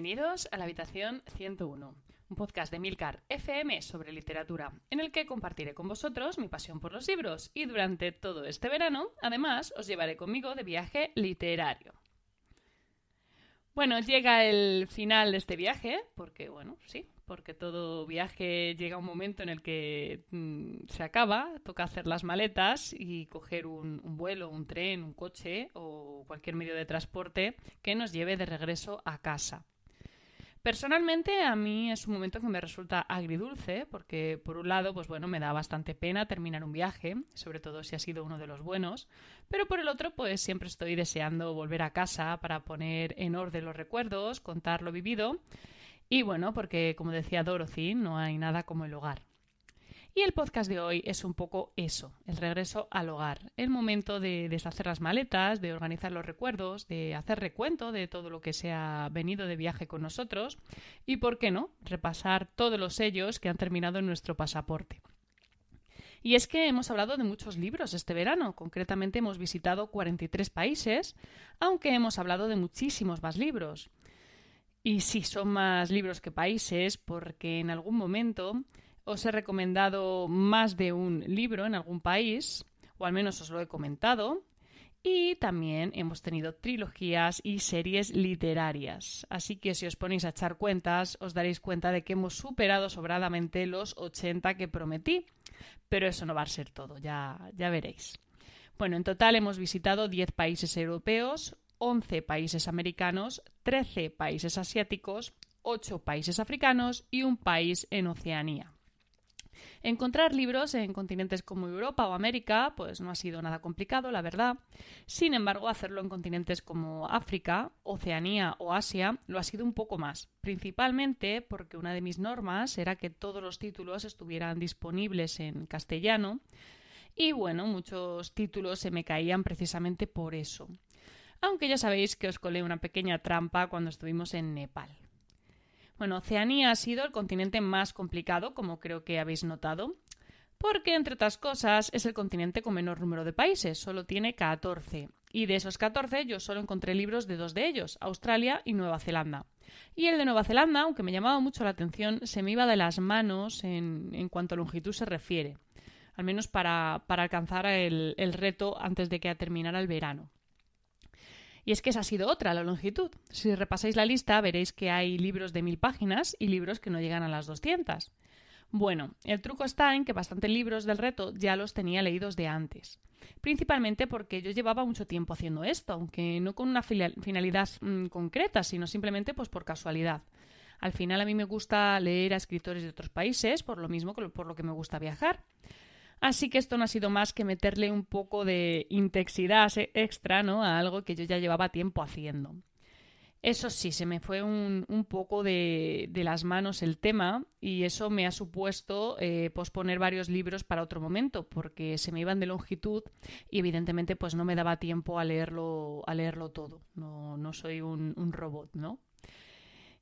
Bienvenidos a la habitación 101, un podcast de Milcar FM sobre literatura, en el que compartiré con vosotros mi pasión por los libros y durante todo este verano, además, os llevaré conmigo de viaje literario. Bueno, llega el final de este viaje, porque, bueno, sí, porque todo viaje llega un momento en el que mm, se acaba, toca hacer las maletas y coger un, un, vuelo, un tren, un coche o cualquier medio de transporte que nos lleve de regreso a casa. Personalmente a mí es un momento que me resulta agridulce porque por un lado pues bueno me da bastante pena terminar un viaje, sobre todo si ha sido uno de los buenos, pero por el otro pues siempre estoy deseando volver a casa para poner en orden los recuerdos, contar lo vivido y bueno, porque como decía Dorothy, no hay nada como el hogar. Y el podcast de hoy es un poco eso, el regreso al hogar, el momento de deshacer las maletas, de organizar los recuerdos, de hacer recuento de todo lo que se ha venido de viaje con nosotros y, ¿por qué no?, repasar todos los sellos que han terminado en nuestro pasaporte. Y es que hemos hablado de muchos libros este verano, concretamente hemos visitado 43 países, aunque hemos hablado de muchísimos más libros. Y sí, son más libros que países, porque en algún momento os he recomendado más de un libro en algún país, o al menos os lo he comentado. Y también hemos tenido trilogías y series literarias. Así que si os ponéis a echar cuentas, os daréis cuenta de que hemos superado sobradamente los 80 que prometí. Pero eso no va a ser todo, ya, ya veréis. Bueno, en total hemos visitado 10 países europeos, 11 países americanos, 13 países asiáticos, 8 países africanos y un país en Oceanía. Encontrar libros en continentes como Europa o América, pues no ha sido nada complicado, la verdad. Sin embargo, hacerlo en continentes como África, Oceanía o Asia lo ha sido un poco más, principalmente porque una de mis normas era que todos los títulos estuvieran disponibles en castellano y bueno, muchos títulos se me caían precisamente por eso aunque ya sabéis que os colé una pequeña trampa cuando estuvimos en Nepal. Bueno, Oceanía ha sido el continente más complicado, como creo que habéis notado, porque, entre otras cosas, es el continente con menor número de países, solo tiene 14. Y de esos 14 yo solo encontré libros de dos de ellos, Australia y Nueva Zelanda. Y el de Nueva Zelanda, aunque me llamaba mucho la atención, se me iba de las manos en, en cuanto a longitud se refiere, al menos para, para alcanzar el, el reto antes de que terminara el verano. Y es que esa ha sido otra, la longitud. Si repasáis la lista veréis que hay libros de mil páginas y libros que no llegan a las 200. Bueno, el truco está en que bastantes libros del reto ya los tenía leídos de antes. Principalmente porque yo llevaba mucho tiempo haciendo esto, aunque no con una finalidad mm, concreta, sino simplemente pues por casualidad. Al final a mí me gusta leer a escritores de otros países, por lo mismo por lo que me gusta viajar. Así que esto no ha sido más que meterle un poco de intensidad extra ¿no? a algo que yo ya llevaba tiempo haciendo. Eso sí, se me fue un, poco de, las manos el tema y eso me ha supuesto eh, posponer varios libros para otro momento porque se me iban de longitud y evidentemente pues no me daba tiempo a leerlo, a leerlo todo. No, no soy un robot, ¿no?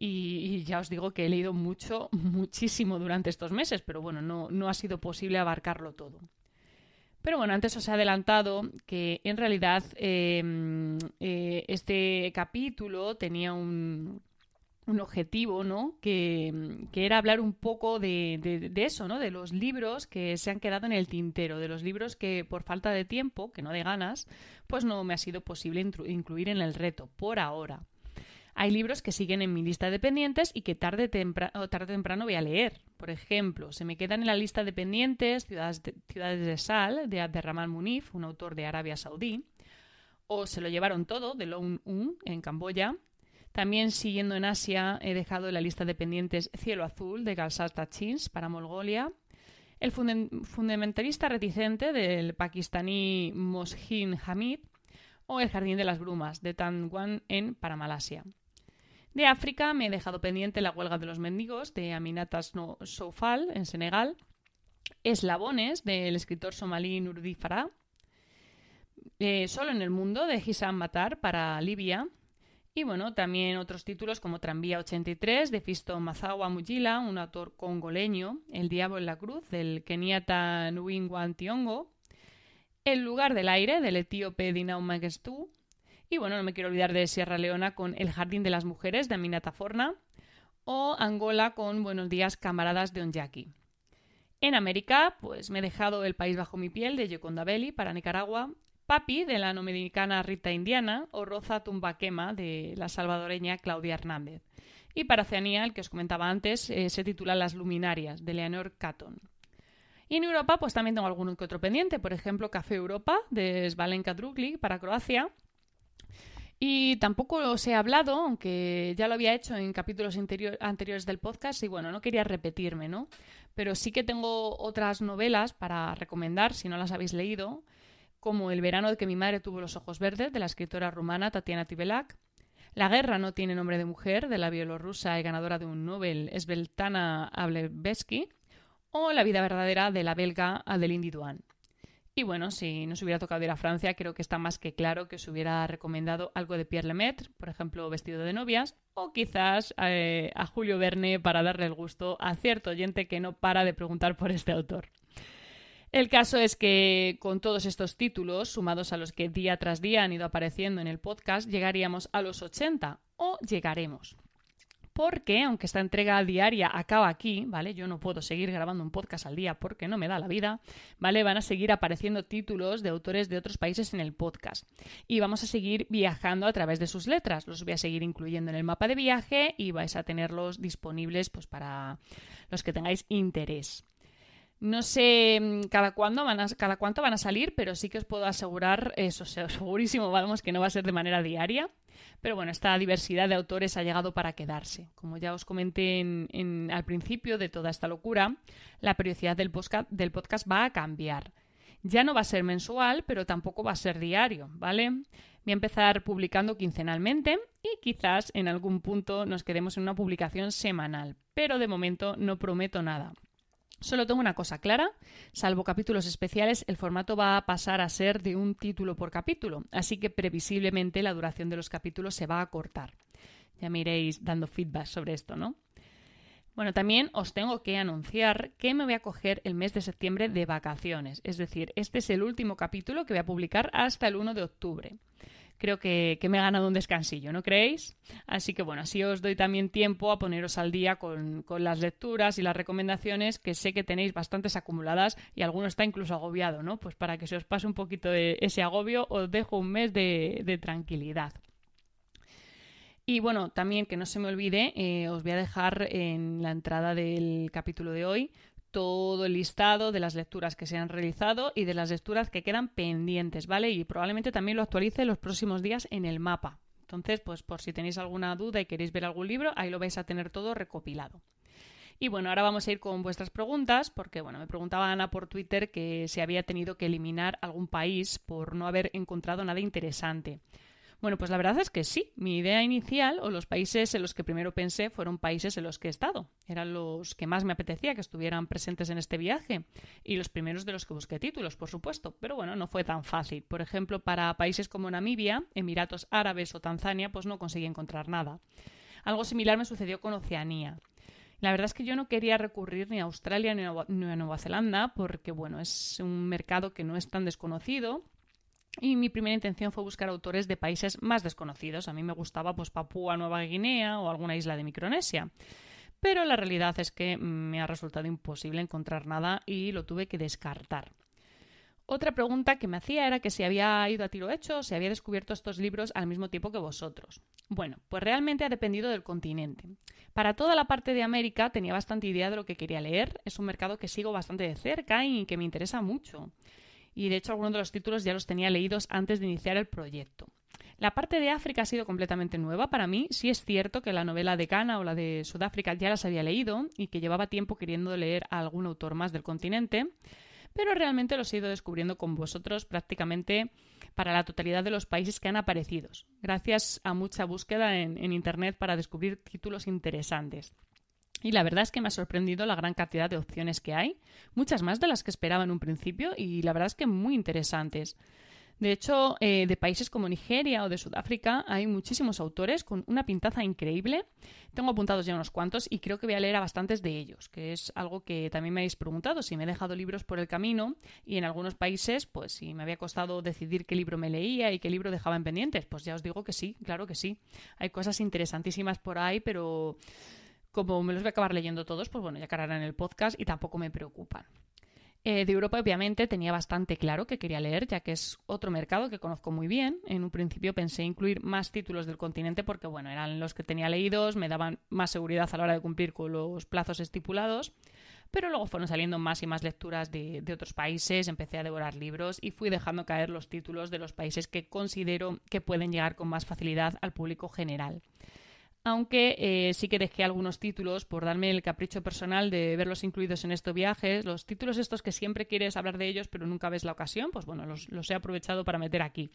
Y, ya os digo que he leído mucho, muchísimo durante estos meses, pero bueno, no, no ha sido posible abarcarlo todo. Pero bueno, antes os he adelantado que en realidad em, eh, este capítulo tenía un, un objetivo, ¿no? Que, que, era hablar un poco de, de, de, eso, ¿no? De los libros que se han quedado en el tintero, de los libros que por falta de tiempo, que no de ganas, pues no me ha sido posible incluir en el reto, por ahora. Hay libros que siguen en mi lista de pendientes y que tarde, o tarde temprano voy a leer. Por ejemplo, se me quedan en la lista de pendientes Ciudades de, Ciudades de Sal, de Abderrahman Munif, un autor de Arabia Saudí. O Se lo llevaron todo, de Lone Un, en Camboya. También, siguiendo en Asia, he dejado en la lista de pendientes Cielo Azul, de Galsat Tachins, para Mongolia. El fundamentalista reticente del pakistaní Moshin Hamid o El Jardín de las Brumas de Tan Wan en para Malasia. De África me he dejado pendiente la huelga de los mendigos de Aminatas no Soufal en Senegal, Eslabones del escritor somalí Nurdi Farah, eh, Solo en el mundo de Hisham Matar para Libia. Y bueno, también otros títulos como Tranvía 83 de Fisto Mazawa Mujila, un autor congoleño, El diablo en la cruz del keniata Nwingwan Tiongo, El lugar del aire del etíope Dinao Mengistu Y bueno, no me quiero olvidar de Sierra Leona con El Jardín de las Mujeres de Aminata Forna o Angola con Buenos días, camaradas de Onyaki. En América, pues me he dejado El país bajo mi piel de Yoconda Belli para Nicaragua, Papi de la dominicana Rita Indiana o Roza Tumbaquema de la salvadoreña Claudia Hernández. Y para Oceanía, el que os comentaba antes, eh, se titula Las luminarias de Leonor Catton. Y en Europa, pues también tengo algún que otro pendiente. Por ejemplo, Café Europa de Svalenka Drugli para Croacia. Y tampoco os he hablado, aunque ya lo había hecho en capítulos anteriores del podcast, y bueno, no quería repetirme, ¿no? Pero sí que tengo otras novelas para recomendar, si no las habéis leído, como El verano de que mi madre tuvo los ojos verdes, de la escritora rumana Tatiana Tibelak, La guerra no tiene nombre de mujer, de la bielorrusa y ganadora de un Nobel Sveltana Ablevsky, o La vida verdadera, de la belga Adeline Didouan. Y bueno, si no se hubiera tocado ir a Francia, creo que está más que claro que os hubiera recomendado algo de Pierre Lemaitre, por ejemplo, Vestido de novias, o quizás eh, a Julio Verne para darle el gusto a cierto oyente que no para de preguntar por este autor. El caso es que con todos estos títulos, sumados a los que día tras día han ido apareciendo en el podcast, llegaríamos a los 80 o llegaremos porque, aunque esta entrega diaria acaba aquí, ¿vale? Yo no puedo seguir grabando un podcast al día porque no me da la vida, ¿vale? Van a seguir apareciendo títulos de autores de otros países en el podcast. Y vamos a seguir viajando a través de sus letras. Los voy a seguir incluyendo en el mapa de viaje y vais a tenerlos disponibles pues, para los que tengáis interés. No sé mm, cada cuándo van a, cada cuánto van a salir, pero sí que os puedo asegurar, eso segurísimo, vamos, que no va a ser de manera diaria. Pero bueno, esta diversidad de autores ha llegado para quedarse. Como ya os comenté en, al principio de toda esta locura, la periodicidad del podcast, del podcast va a cambiar. Ya no va a ser mensual, pero tampoco va a ser diario, ¿vale? Voy a empezar publicando quincenalmente y quizás en algún punto nos quedemos en una publicación semanal, pero de momento no prometo nada. Solo tengo una cosa clara, salvo capítulos especiales, el formato va a pasar a ser de un título por capítulo, así que previsiblemente la duración de los capítulos se va a cortar. Ya me iréis dando feedback sobre esto, ¿no? Bueno, también os tengo que anunciar que me voy a coger el mes de septiembre de vacaciones, es decir, este es el último capítulo que voy a publicar hasta el 1 de octubre creo que, me he ganado un descansillo, ¿no creéis? Así que bueno, así os doy también tiempo a poneros al día con, las lecturas y las recomendaciones que sé que tenéis bastantes acumuladas y alguno está incluso agobiado, ¿no? Pues para que se os pase un poquito de ese agobio os dejo un mes de, tranquilidad. Y bueno, también que no se me olvide, eh, os voy a dejar en la entrada del capítulo de hoy todo el listado de las lecturas que se han realizado y de las lecturas que quedan pendientes, ¿vale? Y probablemente también lo actualice los próximos días en el mapa. Entonces, pues por si tenéis alguna duda y queréis ver algún libro, ahí lo vais a tener todo recopilado. Y bueno, ahora vamos a ir con vuestras preguntas, porque bueno, me preguntaba Ana por Twitter que se había tenido que eliminar algún país por no haber encontrado nada interesante. Bueno, pues la verdad es que sí. Mi idea inicial, o los países en los que primero pensé, fueron países en los que he estado. Eran los que más me apetecía que estuvieran presentes en este viaje. Y los primeros de los que busqué títulos, por supuesto. Pero bueno, no fue tan fácil. Por ejemplo, para países como Namibia, Emiratos Árabes o Tanzania, pues no conseguí encontrar nada. Algo similar me sucedió con Oceanía. La verdad es que yo no quería recurrir ni a Australia ni a Nueva Zelanda porque, bueno, es un mercado que no es tan desconocido y mi primera intención fue buscar autores de países más desconocidos. A mí me gustaba pues Papúa Nueva Guinea o alguna isla de Micronesia. Pero la realidad es que me ha resultado imposible encontrar nada y lo tuve que descartar. Otra pregunta que me hacía era que si había ido a tiro hecho o si había descubierto estos libros al mismo tiempo que vosotros. Bueno, pues realmente ha dependido del continente. Para toda la parte de América tenía bastante idea de lo que quería leer. Es un mercado que sigo bastante de cerca y que me interesa mucho y de hecho algunos de los títulos ya los tenía leídos antes de iniciar el proyecto. La parte de África ha sido completamente nueva para mí. Sí es cierto que la novela de Ghana o la de Sudáfrica ya las había leído y que llevaba tiempo queriendo leer a algún autor más del continente, pero realmente los he ido descubriendo con vosotros prácticamente para la totalidad de los países que han aparecido, gracias a mucha búsqueda en, en Internet para descubrir títulos interesantes. Y la verdad es que me ha sorprendido la gran cantidad de opciones que hay, muchas más de las que esperaba en un principio y la verdad es que muy interesantes. De hecho, eh, de países como Nigeria o de Sudáfrica hay muchísimos autores con una pintaza increíble. Tengo apuntados ya unos cuantos y creo que voy a leer a bastantes de ellos, que es algo que también me habéis preguntado, si me he dejado libros por el camino y en algunos países, pues si me había costado decidir qué libro me leía y qué libro dejaba en pendientes, pues ya os digo que sí, claro que sí. Hay cosas interesantísimas por ahí, pero como me los voy a acabar leyendo todos, pues bueno, ya cargarán el podcast y tampoco me preocupan. Eh, de Europa, obviamente, tenía bastante claro que quería leer, ya que es otro mercado que conozco muy bien. En un principio pensé incluir más títulos del continente porque, bueno, eran los que tenía leídos, me daban más seguridad a la hora de cumplir con los plazos estipulados. Pero luego fueron saliendo más y más lecturas de otros países, empecé a devorar libros y fui dejando caer los títulos de los países que considero que pueden llegar con más facilidad al público general aunque eh, sí que dejé algunos títulos por darme el capricho personal de verlos incluidos en estos viajes. Los títulos estos que siempre quieres hablar de ellos pero nunca ves la ocasión, pues bueno, los, he aprovechado para meter aquí.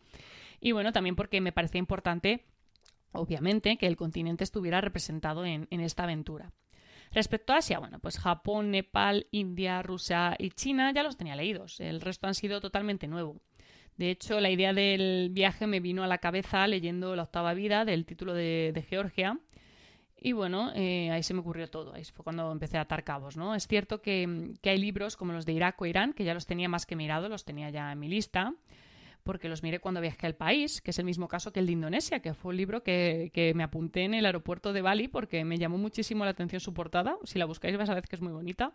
Y bueno, también porque me parecía importante, obviamente, que el continente estuviera representado en, en esta aventura. Respecto a Asia, bueno, pues Japón, Nepal, India, Rusia y China ya los tenía leídos. El resto han sido totalmente nuevo. De hecho, la idea del viaje me vino a la cabeza leyendo La octava vida del título de, Georgia. Y bueno, eh, ahí se me ocurrió todo. Ahí fue cuando empecé a atar cabos, ¿no? Es cierto que, que hay libros como los de Irak o Irán, que ya los tenía más que mirado, los tenía ya en mi lista porque los miré cuando viajé al país, que es el mismo caso que el de Indonesia, que fue un libro que, me apunté en el aeropuerto de Bali porque me llamó muchísimo la atención su portada. Si la buscáis vais a ver que es muy bonita.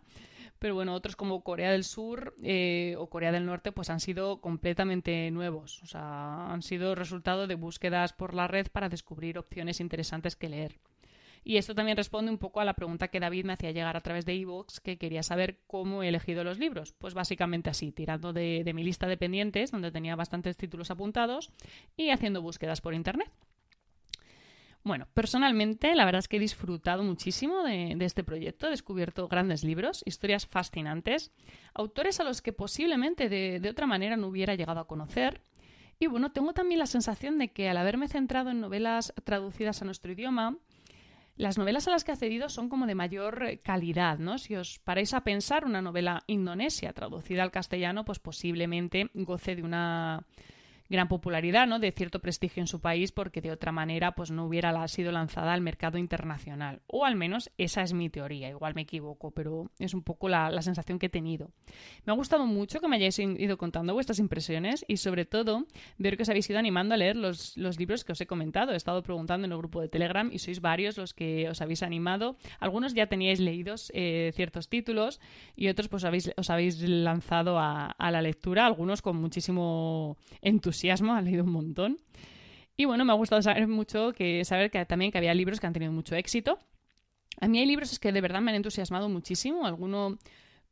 Pero bueno, otros como Corea del Sur eh, o Corea del Norte pues han sido completamente nuevos. O sea, han sido resultado de búsquedas por la red para descubrir opciones interesantes que leer. Y esto también responde un poco a la pregunta que David me hacía llegar a través de iVoox, que quería saber cómo he elegido los libros. Pues básicamente así, tirando de, mi lista de pendientes, donde tenía bastantes títulos apuntados, y haciendo búsquedas por Internet. Bueno, personalmente la verdad es que he disfrutado muchísimo de, este proyecto, he descubierto grandes libros, historias fascinantes, autores a los que posiblemente de, otra manera no hubiera llegado a conocer. Y bueno, tengo también la sensación de que al haberme centrado en novelas traducidas a nuestro idioma, las novelas a las que he accedido son como de mayor eh, calidad, ¿no? Si os paráis a pensar, una novela indonesia traducida al castellano, pues posiblemente goce de una gran popularidad, ¿no? De cierto prestigio en su país porque de otra manera pues no hubiera sido lanzada al mercado internacional. O al menos esa es mi teoría, igual me equivoco, pero es un poco la, sensación que he tenido. Me ha gustado mucho que me hayáis ido contando vuestras impresiones y sobre todo ver que os habéis ido animando a leer los, libros que os he comentado. He estado preguntando en el grupo de Telegram y sois varios los que os habéis animado. Algunos ya teníais leídos eh, ciertos títulos y otros pues habéis, os habéis lanzado a, a la lectura, algunos con muchísimo entusiasmo entusiasmo, leído un montón. Y bueno, me ha gustado saber mucho que saber que también que había libros que han tenido mucho éxito. A mí hay libros que de verdad me han entusiasmado muchísimo. Alguno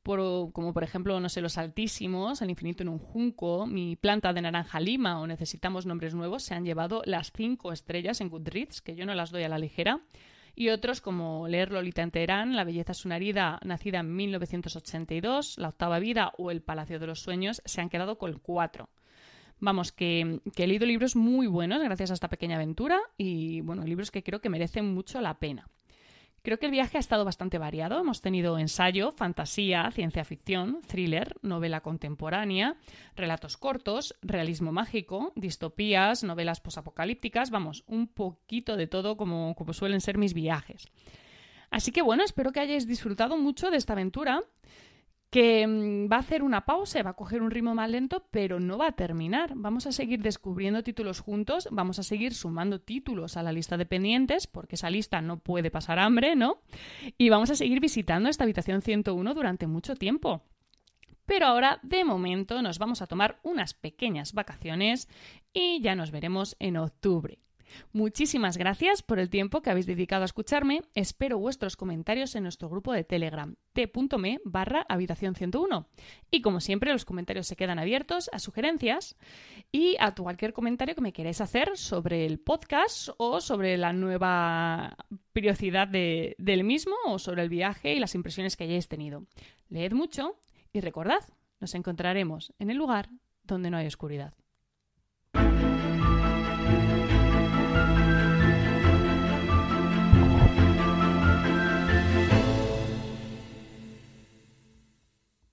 como por ejemplo, no sé, Los Altísimos, El Infinito en un Junco, Mi Planta de Naranja Lima o Necesitamos Nombres Nuevos se han llevado las cinco estrellas en Goodreads, que yo no las doy a la ligera. Y otros como Leer Lolita en Teherán, La Belleza es una herida, nacida en 1982, La Octava Vida o El Palacio de los Sueños se han quedado con cuatro. Vamos, que, he leído libros muy buenos gracias a esta pequeña aventura y, bueno, libros que creo que merecen mucho la pena. Creo que el viaje ha estado bastante variado. Hemos tenido ensayo, fantasía, ciencia ficción, thriller, novela contemporánea, relatos cortos, realismo mágico, distopías, novelas posapocalípticas, vamos, un poquito de todo como, como suelen ser mis viajes. Así que bueno, espero que hayáis disfrutado mucho de esta aventura que mm, va a hacer una pausa, va a coger un ritmo más lento, pero no va a terminar. Vamos a seguir descubriendo títulos juntos, vamos a seguir sumando títulos a la lista de pendientes, porque esa lista no puede pasar hambre, ¿no? Y vamos a seguir visitando esta habitación 101 durante mucho tiempo. Pero ahora, de momento, nos vamos a tomar unas pequeñas vacaciones y ya nos veremos en octubre. Muchísimas gracias por el tiempo que habéis dedicado a escucharme. Espero vuestros comentarios en nuestro grupo de Telegram t.me barra habitación 101. Y como siempre, los comentarios se quedan abiertos a sugerencias y a cualquier comentario que me queráis hacer sobre el podcast o sobre la nueva periodicidad del mismo o sobre el viaje y las impresiones que hayáis tenido. Leed mucho y recordad, nos encontraremos en el lugar donde no hay oscuridad.